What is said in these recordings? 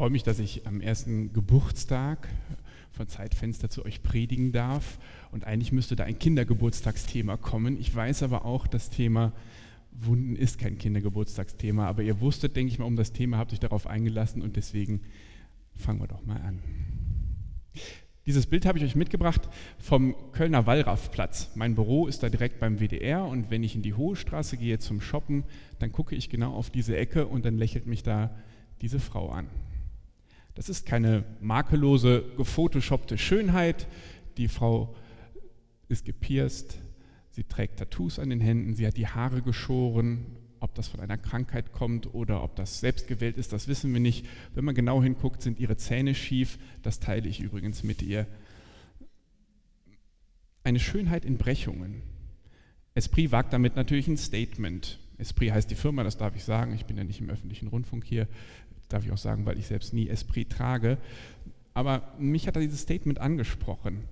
freue mich, dass ich am ersten Geburtstag von Zeitfenster zu euch predigen darf. Und eigentlich müsste da ein Kindergeburtstagsthema kommen. Ich weiß aber auch, das Thema Wunden ist kein Kindergeburtstagsthema. Aber ihr wusstet, denke ich mal, um das Thema, habt euch darauf eingelassen und deswegen fangen wir doch mal an. Dieses Bild habe ich euch mitgebracht vom Kölner Wallraffplatz. Mein Büro ist da direkt beim WDR und wenn ich in die Hohe Straße gehe zum Shoppen, dann gucke ich genau auf diese Ecke und dann lächelt mich da diese Frau an. Das ist keine makellose, gefotoshoppte Schönheit. Die Frau ist gepierst, sie trägt Tattoos an den Händen, sie hat die Haare geschoren. Ob das von einer Krankheit kommt oder ob das selbst gewählt ist, das wissen wir nicht. Wenn man genau hinguckt, sind ihre Zähne schief. Das teile ich übrigens mit ihr. Eine Schönheit in Brechungen. Esprit wagt damit natürlich ein Statement. Esprit heißt die Firma, das darf ich sagen. Ich bin ja nicht im öffentlichen Rundfunk hier darf ich auch sagen, weil ich selbst nie Esprit trage. Aber mich hat dieses Statement angesprochen.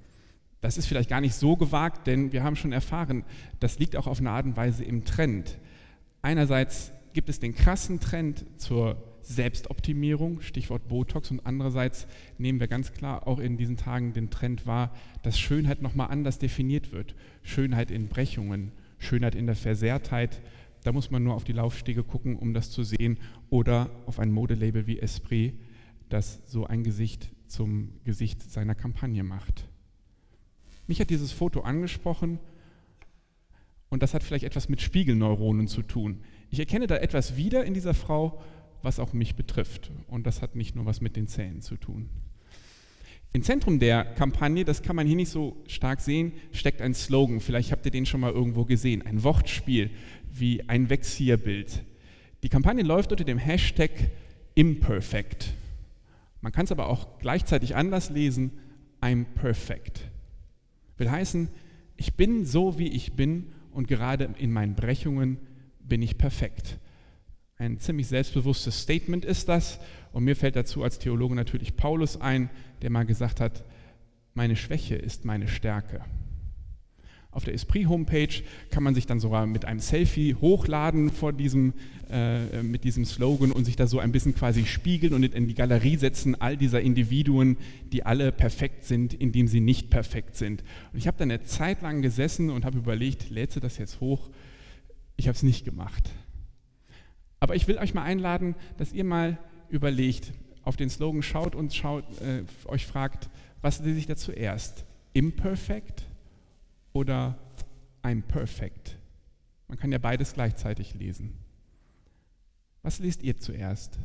Das ist vielleicht gar nicht so gewagt, denn wir haben schon erfahren, das liegt auch auf eine Art und Weise im Trend. Einerseits gibt es den krassen Trend zur Selbstoptimierung, Stichwort Botox, und andererseits nehmen wir ganz klar auch in diesen Tagen den Trend wahr, dass Schönheit nochmal anders definiert wird. Schönheit in Brechungen, Schönheit in der Versehrtheit, da muss man nur auf die Laufstege gucken, um das zu sehen, oder auf ein Modelabel wie Esprit, das so ein Gesicht zum Gesicht seiner Kampagne macht. Mich hat dieses Foto angesprochen und das hat vielleicht etwas mit Spiegelneuronen zu tun. Ich erkenne da etwas wieder in dieser Frau, was auch mich betrifft. Und das hat nicht nur was mit den Zähnen zu tun. Im Zentrum der Kampagne, das kann man hier nicht so stark sehen, steckt ein Slogan. Vielleicht habt ihr den schon mal irgendwo gesehen. Ein Wortspiel wie ein Vexierbild. Die Kampagne läuft unter dem Hashtag Imperfect. Man kann es aber auch gleichzeitig anders lesen, I'm perfect. Will heißen, ich bin so, wie ich bin und gerade in meinen Brechungen bin ich perfekt. Ein ziemlich selbstbewusstes Statement ist das und mir fällt dazu als Theologe natürlich Paulus ein, der mal gesagt hat, meine Schwäche ist meine Stärke. Auf der Esprit-Homepage kann man sich dann sogar mit einem Selfie hochladen vor diesem, äh, mit diesem Slogan und sich da so ein bisschen quasi spiegeln und in die Galerie setzen all dieser Individuen, die alle perfekt sind, indem sie nicht perfekt sind. Und ich habe dann eine Zeit lang gesessen und habe überlegt, lädst du das jetzt hoch? Ich habe es nicht gemacht. Aber ich will euch mal einladen, dass ihr mal überlegt, auf den Slogan schaut und schaut, äh, euch fragt, was lese ich da zuerst? Imperfect oder I'm perfect. Man kann ja beides gleichzeitig lesen. Was lest ihr zuerst?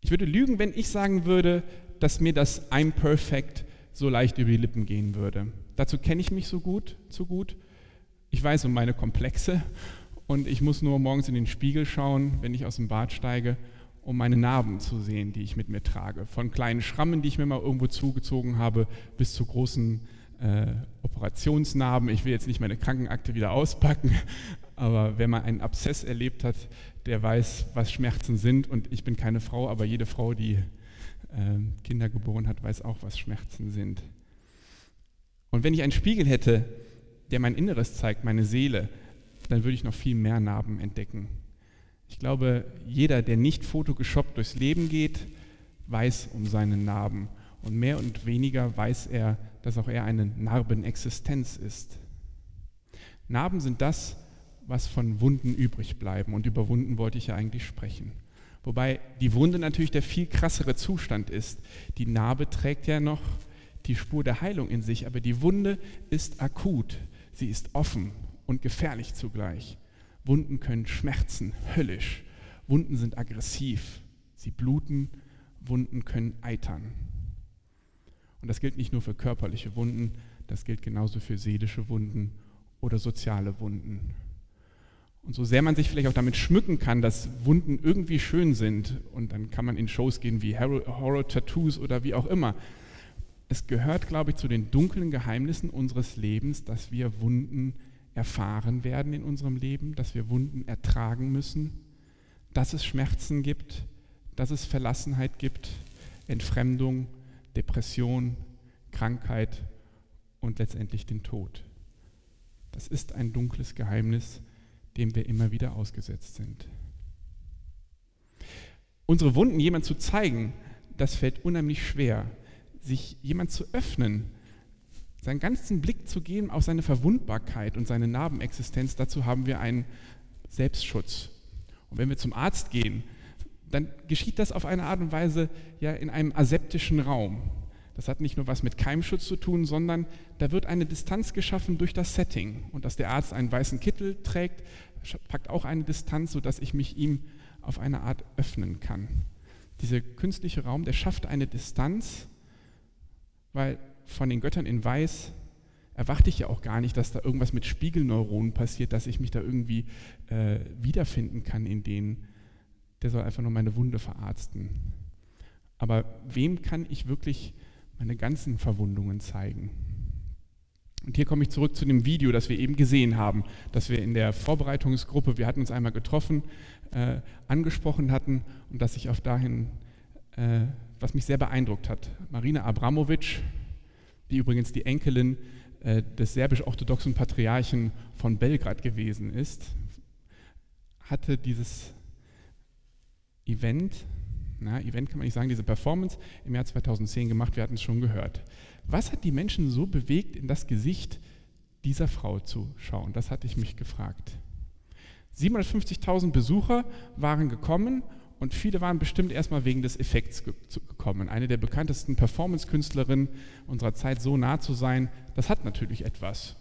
Ich würde lügen, wenn ich sagen würde, dass mir das I'm perfect so leicht über die Lippen gehen würde. Dazu kenne ich mich so gut, zu gut. Ich weiß um meine Komplexe und ich muss nur morgens in den Spiegel schauen, wenn ich aus dem Bad steige um meine Narben zu sehen, die ich mit mir trage. Von kleinen Schrammen, die ich mir mal irgendwo zugezogen habe, bis zu großen äh, Operationsnarben. Ich will jetzt nicht meine Krankenakte wieder auspacken, aber wer mal einen Abszess erlebt hat, der weiß, was Schmerzen sind. Und ich bin keine Frau, aber jede Frau, die äh, Kinder geboren hat, weiß auch, was Schmerzen sind. Und wenn ich einen Spiegel hätte, der mein Inneres zeigt, meine Seele, dann würde ich noch viel mehr Narben entdecken. Ich glaube, jeder, der nicht fotogeshoppt durchs Leben geht, weiß um seine Narben. Und mehr und weniger weiß er, dass auch er eine Narbenexistenz ist. Narben sind das, was von Wunden übrig bleiben. Und über Wunden wollte ich ja eigentlich sprechen. Wobei die Wunde natürlich der viel krassere Zustand ist. Die Narbe trägt ja noch die Spur der Heilung in sich, aber die Wunde ist akut. Sie ist offen und gefährlich zugleich. Wunden können schmerzen, höllisch. Wunden sind aggressiv. Sie bluten. Wunden können eitern. Und das gilt nicht nur für körperliche Wunden, das gilt genauso für seelische Wunden oder soziale Wunden. Und so sehr man sich vielleicht auch damit schmücken kann, dass Wunden irgendwie schön sind, und dann kann man in Shows gehen wie Horror-Tattoos oder wie auch immer, es gehört, glaube ich, zu den dunklen Geheimnissen unseres Lebens, dass wir Wunden erfahren werden in unserem Leben, dass wir Wunden ertragen müssen, dass es Schmerzen gibt, dass es Verlassenheit gibt, Entfremdung, Depression, Krankheit und letztendlich den Tod. Das ist ein dunkles Geheimnis, dem wir immer wieder ausgesetzt sind. Unsere Wunden jemand zu zeigen, das fällt unheimlich schwer. Sich jemand zu öffnen, seinen ganzen Blick zu geben auf seine Verwundbarkeit und seine Narbenexistenz, dazu haben wir einen Selbstschutz. Und wenn wir zum Arzt gehen, dann geschieht das auf eine Art und Weise ja in einem aseptischen Raum. Das hat nicht nur was mit Keimschutz zu tun, sondern da wird eine Distanz geschaffen durch das Setting. Und dass der Arzt einen weißen Kittel trägt, packt auch eine Distanz, sodass ich mich ihm auf eine Art öffnen kann. Dieser künstliche Raum, der schafft eine Distanz, weil von den Göttern in Weiß erwarte ich ja auch gar nicht, dass da irgendwas mit Spiegelneuronen passiert, dass ich mich da irgendwie äh, wiederfinden kann in denen. Der soll einfach nur meine Wunde verarzten. Aber wem kann ich wirklich meine ganzen Verwundungen zeigen? Und hier komme ich zurück zu dem Video, das wir eben gesehen haben, das wir in der Vorbereitungsgruppe, wir hatten uns einmal getroffen, äh, angesprochen hatten und das sich auf dahin, äh, was mich sehr beeindruckt hat. Marina Abramovic, die übrigens die Enkelin äh, des serbisch-orthodoxen Patriarchen von Belgrad gewesen ist, hatte dieses Event, na, Event kann man nicht sagen, diese Performance im Jahr 2010 gemacht, wir hatten es schon gehört. Was hat die Menschen so bewegt, in das Gesicht dieser Frau zu schauen? Das hatte ich mich gefragt. 750.000 Besucher waren gekommen und viele waren bestimmt erstmal wegen des Effekts gekommen. Eine der bekanntesten Performance-Künstlerinnen unserer Zeit so nah zu sein, das hat natürlich etwas.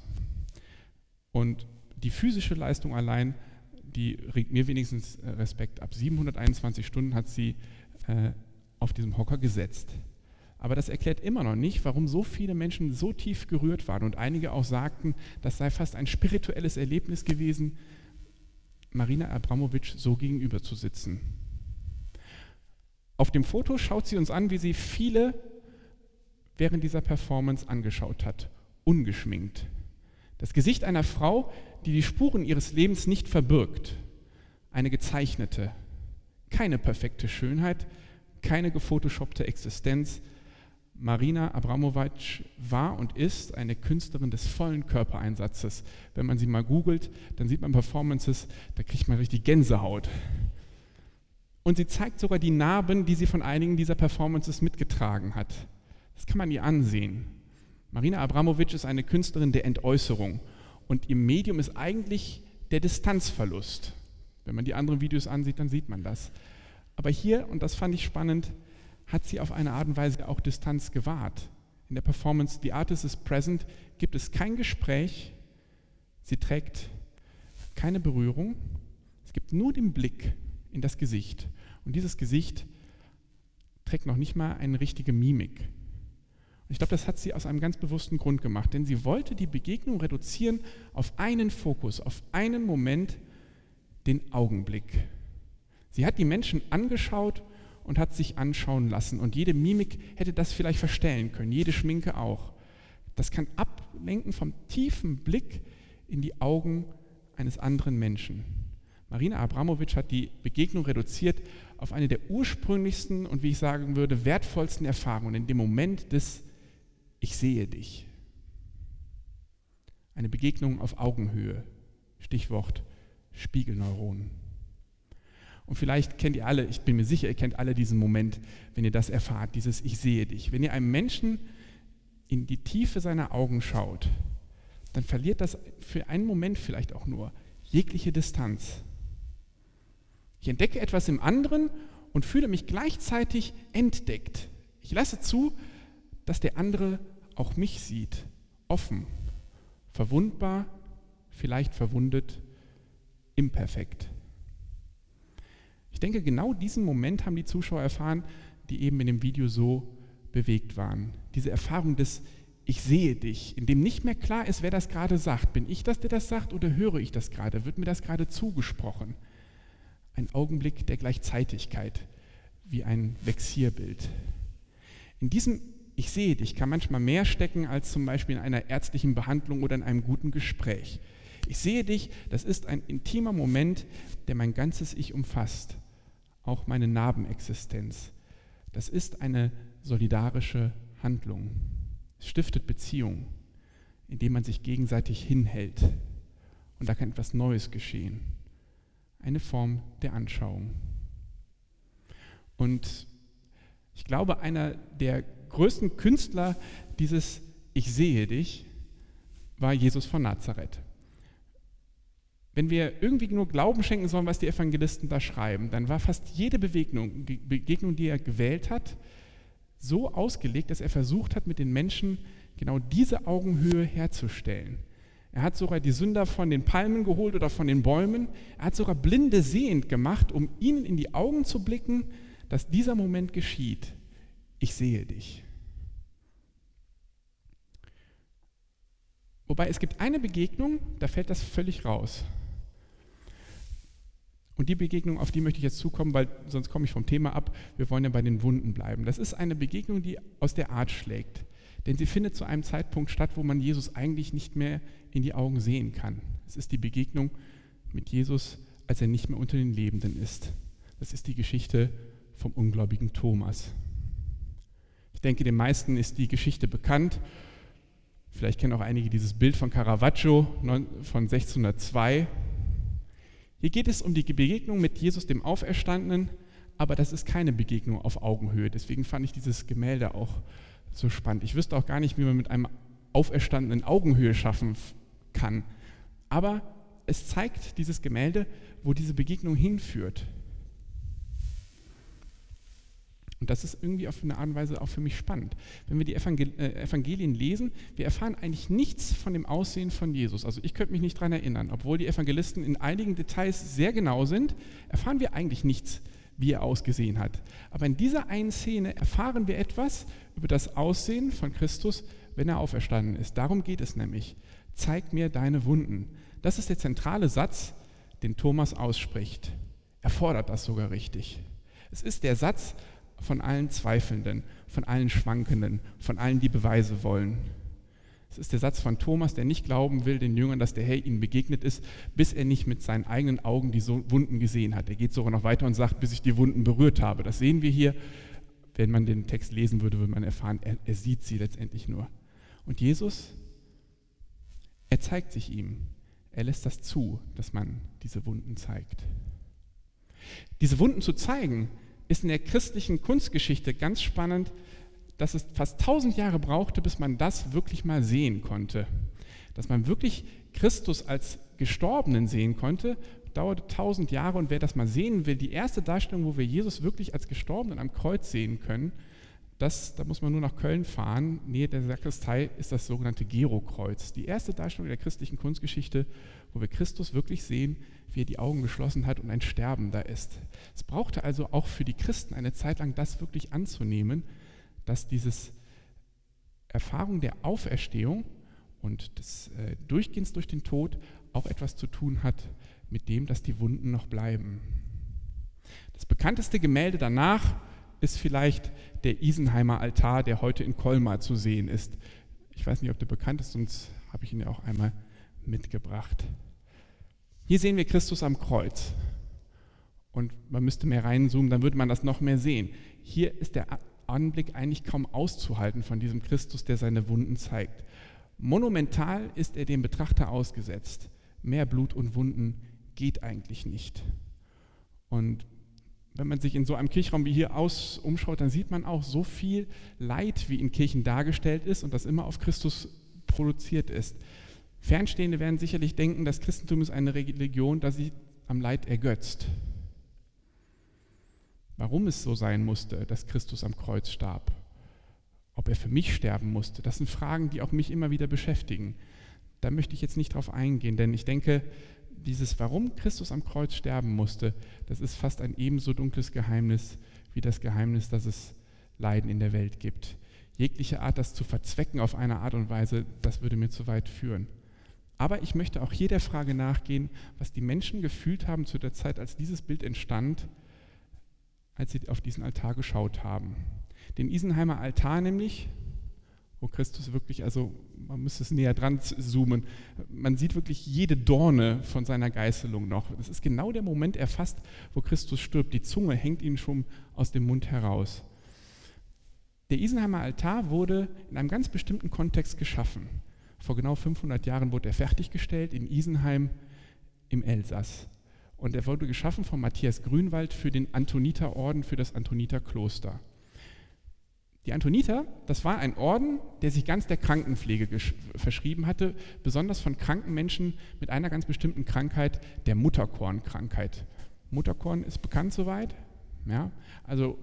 Und die physische Leistung allein, die regt mir wenigstens äh, Respekt ab. 721 Stunden hat sie äh, auf diesem Hocker gesetzt. Aber das erklärt immer noch nicht, warum so viele Menschen so tief gerührt waren und einige auch sagten, das sei fast ein spirituelles Erlebnis gewesen, Marina Abramovic so gegenüber zu sitzen. Auf dem Foto schaut sie uns an, wie sie viele während dieser Performance angeschaut hat, ungeschminkt. Das Gesicht einer Frau, die die Spuren ihres Lebens nicht verbirgt, eine gezeichnete, keine perfekte Schönheit, keine gefotoshoppte Existenz, Marina Abramovic war und ist eine Künstlerin des vollen Körpereinsatzes. Wenn man sie mal googelt, dann sieht man Performances, da kriegt man richtig Gänsehaut. Und sie zeigt sogar die Narben, die sie von einigen dieser Performances mitgetragen hat. Das kann man ihr ansehen. Marina Abramovic ist eine Künstlerin der Entäußerung und ihr Medium ist eigentlich der Distanzverlust. Wenn man die anderen Videos ansieht, dann sieht man das. Aber hier, und das fand ich spannend, hat sie auf eine Art und Weise auch Distanz gewahrt. In der Performance The Artist is Present gibt es kein Gespräch, sie trägt keine Berührung, es gibt nur den Blick in das Gesicht. Und dieses Gesicht trägt noch nicht mal eine richtige Mimik. Und ich glaube, das hat sie aus einem ganz bewussten Grund gemacht, denn sie wollte die Begegnung reduzieren auf einen Fokus, auf einen Moment, den Augenblick. Sie hat die Menschen angeschaut und hat sich anschauen lassen. Und jede Mimik hätte das vielleicht verstellen können, jede Schminke auch. Das kann ablenken vom tiefen Blick in die Augen eines anderen Menschen. Marina Abramovic hat die Begegnung reduziert auf eine der ursprünglichsten und wie ich sagen würde, wertvollsten Erfahrungen in dem Moment des Ich sehe dich. Eine Begegnung auf Augenhöhe. Stichwort Spiegelneuronen. Und vielleicht kennt ihr alle, ich bin mir sicher, ihr kennt alle diesen Moment, wenn ihr das erfahrt, dieses Ich sehe dich. Wenn ihr einem Menschen in die Tiefe seiner Augen schaut, dann verliert das für einen Moment vielleicht auch nur jegliche Distanz. Ich entdecke etwas im anderen und fühle mich gleichzeitig entdeckt. Ich lasse zu, dass der andere auch mich sieht, offen, verwundbar, vielleicht verwundet, imperfekt. Ich denke, genau diesen Moment haben die Zuschauer erfahren, die eben in dem Video so bewegt waren. Diese Erfahrung des Ich sehe dich, in dem nicht mehr klar ist, wer das gerade sagt. Bin ich das, der das sagt, oder höre ich das gerade? Wird mir das gerade zugesprochen? Ein Augenblick der Gleichzeitigkeit, wie ein Vexierbild. In diesem Ich sehe dich kann manchmal mehr stecken als zum Beispiel in einer ärztlichen Behandlung oder in einem guten Gespräch. Ich sehe dich, das ist ein intimer Moment, der mein ganzes Ich umfasst auch meine Narbenexistenz. Das ist eine solidarische Handlung. Es stiftet Beziehung, indem man sich gegenseitig hinhält. Und da kann etwas Neues geschehen. Eine Form der Anschauung. Und ich glaube, einer der größten Künstler dieses Ich sehe dich war Jesus von Nazareth. Wenn wir irgendwie nur Glauben schenken sollen, was die Evangelisten da schreiben, dann war fast jede Begegnung, Begegnung, die er gewählt hat, so ausgelegt, dass er versucht hat, mit den Menschen genau diese Augenhöhe herzustellen. Er hat sogar die Sünder von den Palmen geholt oder von den Bäumen. Er hat sogar Blinde sehend gemacht, um ihnen in die Augen zu blicken, dass dieser Moment geschieht. Ich sehe dich. Wobei es gibt eine Begegnung, da fällt das völlig raus. Und die Begegnung, auf die möchte ich jetzt zukommen, weil sonst komme ich vom Thema ab. Wir wollen ja bei den Wunden bleiben. Das ist eine Begegnung, die aus der Art schlägt. Denn sie findet zu einem Zeitpunkt statt, wo man Jesus eigentlich nicht mehr in die Augen sehen kann. Es ist die Begegnung mit Jesus, als er nicht mehr unter den Lebenden ist. Das ist die Geschichte vom ungläubigen Thomas. Ich denke, den meisten ist die Geschichte bekannt. Vielleicht kennen auch einige dieses Bild von Caravaggio von 1602. Hier geht es um die Begegnung mit Jesus, dem Auferstandenen, aber das ist keine Begegnung auf Augenhöhe. Deswegen fand ich dieses Gemälde auch so spannend. Ich wüsste auch gar nicht, wie man mit einem Auferstandenen Augenhöhe schaffen kann. Aber es zeigt dieses Gemälde, wo diese Begegnung hinführt. Und das ist irgendwie auf eine Art und Weise auch für mich spannend. Wenn wir die äh, Evangelien lesen, wir erfahren eigentlich nichts von dem Aussehen von Jesus. Also ich könnte mich nicht daran erinnern. Obwohl die Evangelisten in einigen Details sehr genau sind, erfahren wir eigentlich nichts, wie er ausgesehen hat. Aber in dieser einen Szene erfahren wir etwas über das Aussehen von Christus, wenn er auferstanden ist. Darum geht es nämlich. Zeig mir deine Wunden. Das ist der zentrale Satz, den Thomas ausspricht. Er fordert das sogar richtig. Es ist der Satz, von allen Zweifelnden, von allen Schwankenden, von allen, die Beweise wollen. Es ist der Satz von Thomas, der nicht glauben will, den Jüngern, dass der Herr ihnen begegnet ist, bis er nicht mit seinen eigenen Augen die Wunden gesehen hat. Er geht sogar noch weiter und sagt, bis ich die Wunden berührt habe. Das sehen wir hier. Wenn man den Text lesen würde, würde man erfahren, er, er sieht sie letztendlich nur. Und Jesus, er zeigt sich ihm. Er lässt das zu, dass man diese Wunden zeigt. Diese Wunden zu zeigen, ist in der christlichen Kunstgeschichte ganz spannend, dass es fast tausend Jahre brauchte, bis man das wirklich mal sehen konnte. Dass man wirklich Christus als Gestorbenen sehen konnte, dauerte tausend Jahre und wer das mal sehen will, die erste Darstellung, wo wir Jesus wirklich als Gestorbenen am Kreuz sehen können, das, da muss man nur nach Köln fahren. Nähe der Sakristei ist das sogenannte Gero-Kreuz. Die erste Darstellung der christlichen Kunstgeschichte, wo wir Christus wirklich sehen, wie er die Augen geschlossen hat und ein Sterbender ist. Es brauchte also auch für die Christen eine Zeit lang, das wirklich anzunehmen, dass diese Erfahrung der Auferstehung und des äh, Durchgehens durch den Tod auch etwas zu tun hat mit dem, dass die Wunden noch bleiben. Das bekannteste Gemälde danach ist vielleicht der Isenheimer Altar, der heute in Colmar zu sehen ist. Ich weiß nicht, ob der bekannt ist, sonst habe ich ihn ja auch einmal mitgebracht. Hier sehen wir Christus am Kreuz. Und man müsste mehr reinzoomen, dann würde man das noch mehr sehen. Hier ist der Anblick eigentlich kaum auszuhalten von diesem Christus, der seine Wunden zeigt. Monumental ist er dem Betrachter ausgesetzt. Mehr Blut und Wunden geht eigentlich nicht. Und wenn man sich in so einem Kirchraum wie hier aus umschaut, dann sieht man auch so viel Leid, wie in Kirchen dargestellt ist und das immer auf Christus produziert ist. Fernstehende werden sicherlich denken, das Christentum ist eine Religion, das sich am Leid ergötzt. Warum es so sein musste, dass Christus am Kreuz starb, ob er für mich sterben musste, das sind Fragen, die auch mich immer wieder beschäftigen. Da möchte ich jetzt nicht drauf eingehen, denn ich denke, dieses, warum Christus am Kreuz sterben musste, das ist fast ein ebenso dunkles Geheimnis wie das Geheimnis, dass es Leiden in der Welt gibt. Jegliche Art, das zu verzwecken auf eine Art und Weise, das würde mir zu weit führen. Aber ich möchte auch hier der Frage nachgehen, was die Menschen gefühlt haben zu der Zeit, als dieses Bild entstand, als sie auf diesen Altar geschaut haben. Den Isenheimer Altar nämlich, wo Christus wirklich, also man müsste es näher dran zoomen, man sieht wirklich jede Dorne von seiner Geißelung noch. Das ist genau der Moment erfasst, wo Christus stirbt. Die Zunge hängt ihm schon aus dem Mund heraus. Der Isenheimer Altar wurde in einem ganz bestimmten Kontext geschaffen. Vor genau 500 Jahren wurde er fertiggestellt in Isenheim im Elsass. Und er wurde geschaffen von Matthias Grünwald für den Antoniterorden, für das Antoniterkloster. Die Antoniter, das war ein Orden, der sich ganz der Krankenpflege verschrieben hatte, besonders von kranken Menschen mit einer ganz bestimmten Krankheit, der Mutterkornkrankheit. Mutterkorn ist bekannt soweit. Ja? Also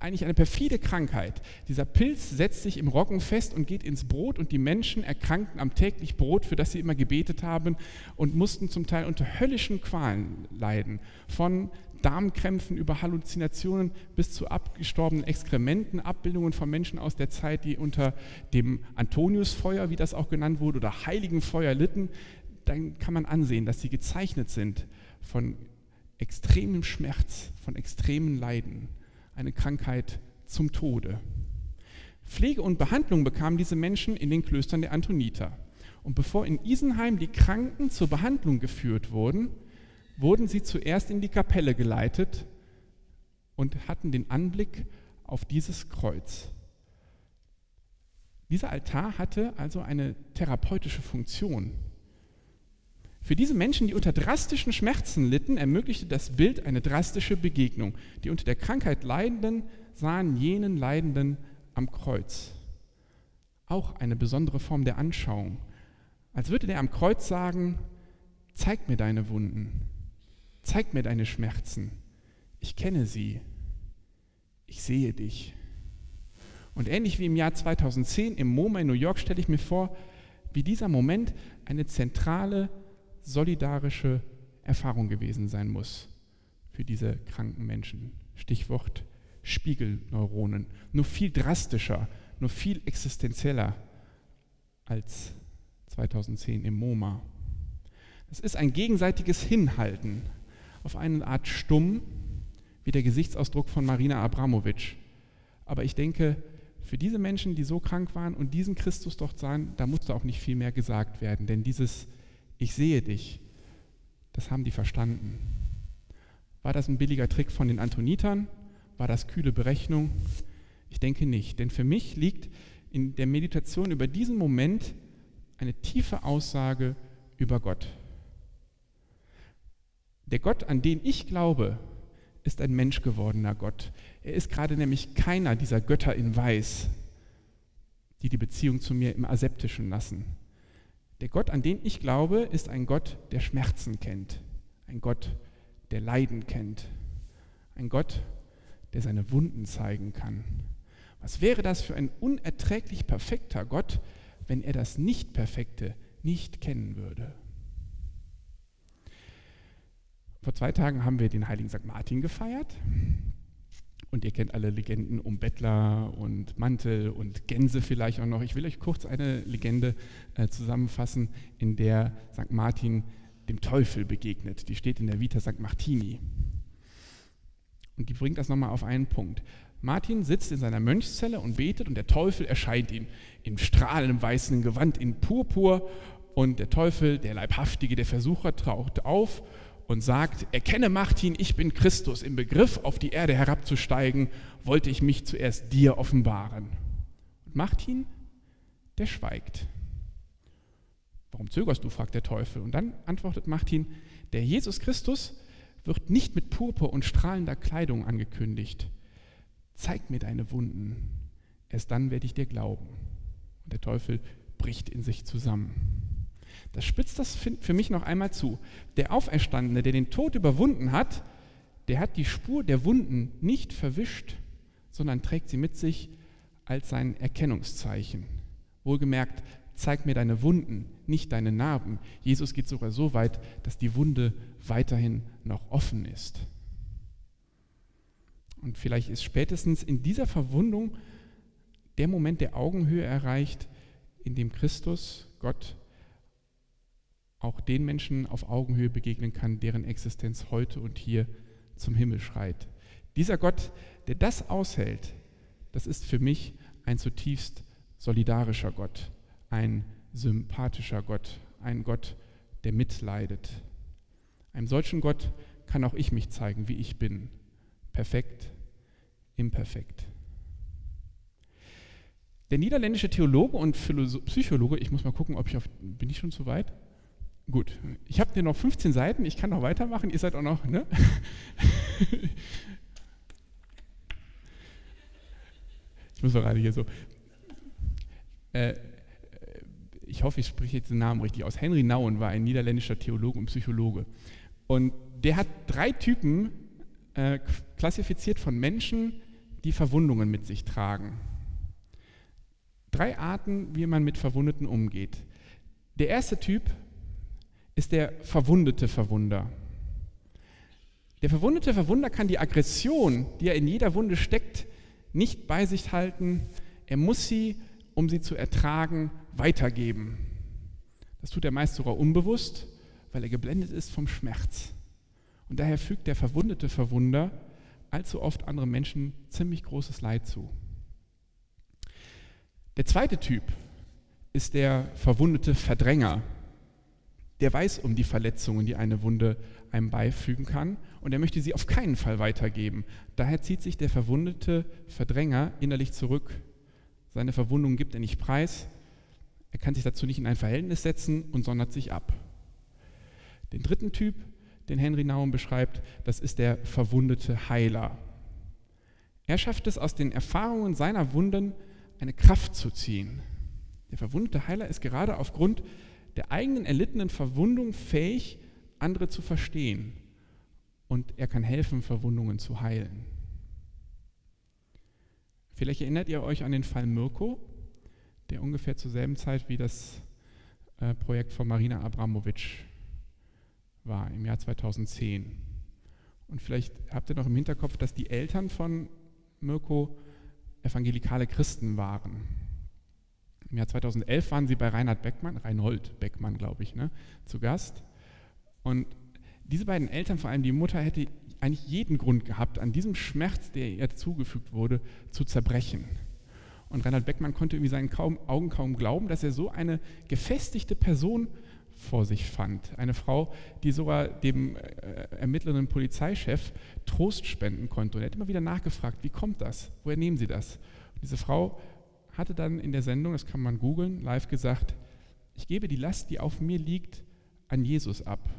eigentlich eine perfide Krankheit. Dieser Pilz setzt sich im Roggen fest und geht ins Brot und die Menschen erkrankten am täglich Brot, für das sie immer gebetet haben und mussten zum Teil unter höllischen Qualen leiden. Von Darmkrämpfen über Halluzinationen bis zu abgestorbenen Exkrementen, Abbildungen von Menschen aus der Zeit, die unter dem Antoniusfeuer, wie das auch genannt wurde, oder heiligen Feuer litten. Dann kann man ansehen, dass sie gezeichnet sind von extremem Schmerz, von extremen Leiden eine Krankheit zum Tode. Pflege und Behandlung bekamen diese Menschen in den Klöstern der Antoniter. Und bevor in Isenheim die Kranken zur Behandlung geführt wurden, wurden sie zuerst in die Kapelle geleitet und hatten den Anblick auf dieses Kreuz. Dieser Altar hatte also eine therapeutische Funktion. Für diese Menschen, die unter drastischen Schmerzen litten, ermöglichte das Bild eine drastische Begegnung. Die unter der Krankheit Leidenden sahen jenen Leidenden am Kreuz. Auch eine besondere Form der Anschauung. Als würde der am Kreuz sagen, zeig mir deine Wunden, zeig mir deine Schmerzen, ich kenne sie, ich sehe dich. Und ähnlich wie im Jahr 2010 im MoMA in New York stelle ich mir vor, wie dieser Moment eine zentrale solidarische Erfahrung gewesen sein muss für diese kranken Menschen. Stichwort Spiegelneuronen. Nur viel drastischer, nur viel existenzieller als 2010 im MoMA. Es ist ein gegenseitiges Hinhalten auf eine Art Stumm, wie der Gesichtsausdruck von Marina Abramovic. Aber ich denke, für diese Menschen, die so krank waren und diesen Christus dort sahen, da musste auch nicht viel mehr gesagt werden, denn dieses ich sehe dich. Das haben die verstanden. War das ein billiger Trick von den Antonitern? War das kühle Berechnung? Ich denke nicht, denn für mich liegt in der Meditation über diesen Moment eine tiefe Aussage über Gott. Der Gott, an den ich glaube, ist ein menschgewordener Gott. Er ist gerade nämlich keiner dieser Götter in Weiß, die die Beziehung zu mir im Aseptischen lassen. Der Gott, an den ich glaube, ist ein Gott, der Schmerzen kennt, ein Gott, der Leiden kennt, ein Gott, der seine Wunden zeigen kann. Was wäre das für ein unerträglich perfekter Gott, wenn er das Nicht-Perfekte nicht kennen würde? Vor zwei Tagen haben wir den heiligen St. Martin gefeiert. Und ihr kennt alle Legenden um Bettler und Mantel und Gänse vielleicht auch noch. Ich will euch kurz eine Legende äh, zusammenfassen, in der St. Martin dem Teufel begegnet. Die steht in der Vita St. Martini. Und die bringt das nochmal auf einen Punkt. Martin sitzt in seiner Mönchszelle und betet und der Teufel erscheint ihm im strahlenden weißen Gewand in Purpur und der Teufel, der Leibhaftige, der Versucher, taucht auf und sagt, erkenne Martin, ich bin Christus, im Begriff auf die Erde herabzusteigen, wollte ich mich zuerst dir offenbaren. Und Martin, der schweigt. Warum zögerst du? fragt der Teufel. Und dann antwortet Martin, der Jesus Christus wird nicht mit Purpur und strahlender Kleidung angekündigt. Zeig mir deine Wunden, erst dann werde ich dir glauben. Und der Teufel bricht in sich zusammen. Das spitzt das für mich noch einmal zu. Der Auferstandene, der den Tod überwunden hat, der hat die Spur der Wunden nicht verwischt, sondern trägt sie mit sich als sein Erkennungszeichen. Wohlgemerkt, zeig mir deine Wunden, nicht deine Narben. Jesus geht sogar so weit, dass die Wunde weiterhin noch offen ist. Und vielleicht ist spätestens in dieser Verwundung der Moment der Augenhöhe erreicht, in dem Christus, Gott, auch den Menschen auf Augenhöhe begegnen kann, deren Existenz heute und hier zum Himmel schreit. Dieser Gott, der das aushält, das ist für mich ein zutiefst solidarischer Gott, ein sympathischer Gott, ein Gott, der mitleidet. Einem solchen Gott kann auch ich mich zeigen, wie ich bin. Perfekt, imperfekt. Der niederländische Theologe und Psychologe, ich muss mal gucken, ob ich auf, bin ich schon zu weit? Gut, ich habe hier noch 15 Seiten, ich kann noch weitermachen, ihr seid auch noch, ne? ich muss gerade hier so. Äh, ich hoffe, ich spreche jetzt den Namen richtig aus. Henry Nouwen war ein niederländischer Theologe und Psychologe. Und der hat drei Typen äh, klassifiziert von Menschen, die Verwundungen mit sich tragen. Drei Arten, wie man mit Verwundeten umgeht. Der erste Typ ist der verwundete Verwunder. Der verwundete Verwunder kann die Aggression, die er in jeder Wunde steckt, nicht bei sich halten. Er muss sie, um sie zu ertragen, weitergeben. Das tut er meist sogar unbewusst, weil er geblendet ist vom Schmerz. Und daher fügt der verwundete Verwunder allzu oft anderen Menschen ziemlich großes Leid zu. Der zweite Typ ist der verwundete Verdränger. Der weiß um die Verletzungen, die eine Wunde einem beifügen kann und er möchte sie auf keinen Fall weitergeben. Daher zieht sich der verwundete Verdränger innerlich zurück. Seine Verwundung gibt er nicht preis. Er kann sich dazu nicht in ein Verhältnis setzen und sondert sich ab. Den dritten Typ, den Henry Naum beschreibt, das ist der verwundete Heiler. Er schafft es aus den Erfahrungen seiner Wunden eine Kraft zu ziehen. Der verwundete Heiler ist gerade aufgrund der eigenen erlittenen Verwundung fähig, andere zu verstehen. Und er kann helfen, Verwundungen zu heilen. Vielleicht erinnert ihr euch an den Fall Mirko, der ungefähr zur selben Zeit wie das äh, Projekt von Marina Abramovic war, im Jahr 2010. Und vielleicht habt ihr noch im Hinterkopf, dass die Eltern von Mirko evangelikale Christen waren. Im Jahr 2011 waren sie bei Reinhard Beckmann, Reinhold Beckmann, glaube ich, ne, zu Gast. Und diese beiden Eltern, vor allem die Mutter, hätte eigentlich jeden Grund gehabt, an diesem Schmerz, der ihr zugefügt wurde, zu zerbrechen. Und Reinhard Beckmann konnte irgendwie seinen kaum, Augen kaum glauben, dass er so eine gefestigte Person vor sich fand. Eine Frau, die sogar dem äh, ermittelnden Polizeichef Trost spenden konnte. Und er hat immer wieder nachgefragt, wie kommt das? Woher nehmen Sie das? Und diese Frau hatte dann in der Sendung, das kann man googeln, live gesagt, ich gebe die Last, die auf mir liegt, an Jesus ab.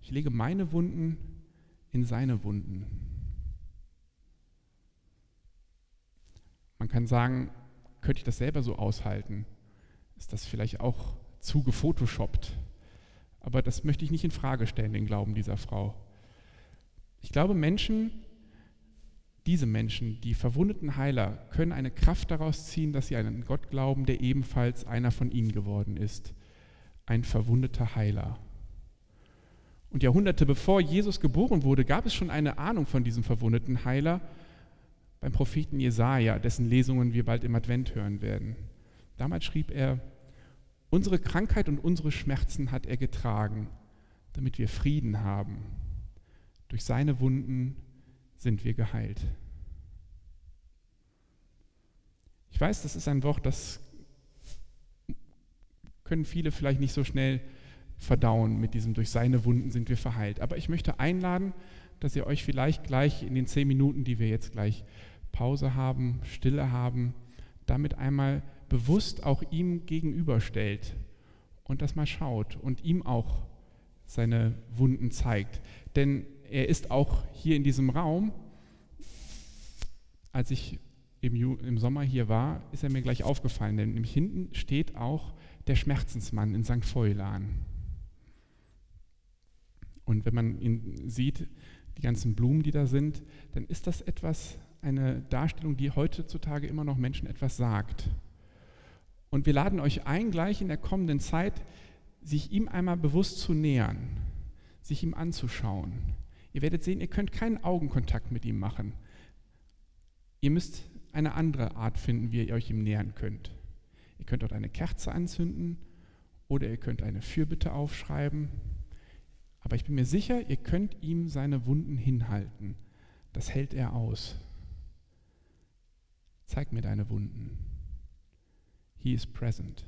Ich lege meine Wunden in seine Wunden. Man kann sagen, könnte ich das selber so aushalten? Ist das vielleicht auch zu gefotoshoppt? Aber das möchte ich nicht in Frage stellen, den Glauben dieser Frau. Ich glaube, Menschen, diese Menschen, die verwundeten Heiler, können eine Kraft daraus ziehen, dass sie an Gott glauben, der ebenfalls einer von ihnen geworden ist. Ein verwundeter Heiler. Und Jahrhunderte bevor Jesus geboren wurde, gab es schon eine Ahnung von diesem verwundeten Heiler beim Propheten Jesaja, dessen Lesungen wir bald im Advent hören werden. Damals schrieb er: Unsere Krankheit und unsere Schmerzen hat er getragen, damit wir Frieden haben. Durch seine Wunden sind wir geheilt. Ich weiß, das ist ein Wort, das können viele vielleicht nicht so schnell verdauen mit diesem durch seine Wunden sind wir verheilt. Aber ich möchte einladen, dass ihr euch vielleicht gleich in den zehn Minuten, die wir jetzt gleich Pause haben, Stille haben, damit einmal bewusst auch ihm gegenüberstellt und das mal schaut und ihm auch seine Wunden zeigt. Denn er ist auch hier in diesem Raum, als ich im, im Sommer hier war, ist er mir gleich aufgefallen, denn nämlich hinten steht auch der Schmerzensmann in St. Feulan. Und wenn man ihn sieht, die ganzen Blumen, die da sind, dann ist das etwas, eine Darstellung, die heutzutage immer noch Menschen etwas sagt. Und wir laden euch ein, gleich in der kommenden Zeit, sich ihm einmal bewusst zu nähern, sich ihm anzuschauen. Ihr werdet sehen, ihr könnt keinen Augenkontakt mit ihm machen. Ihr müsst eine andere Art finden, wie ihr euch ihm nähern könnt. Ihr könnt dort eine Kerze anzünden oder ihr könnt eine Fürbitte aufschreiben aber ich bin mir sicher, ihr könnt ihm seine Wunden hinhalten. Das hält er aus. Zeig mir deine Wunden. He is present.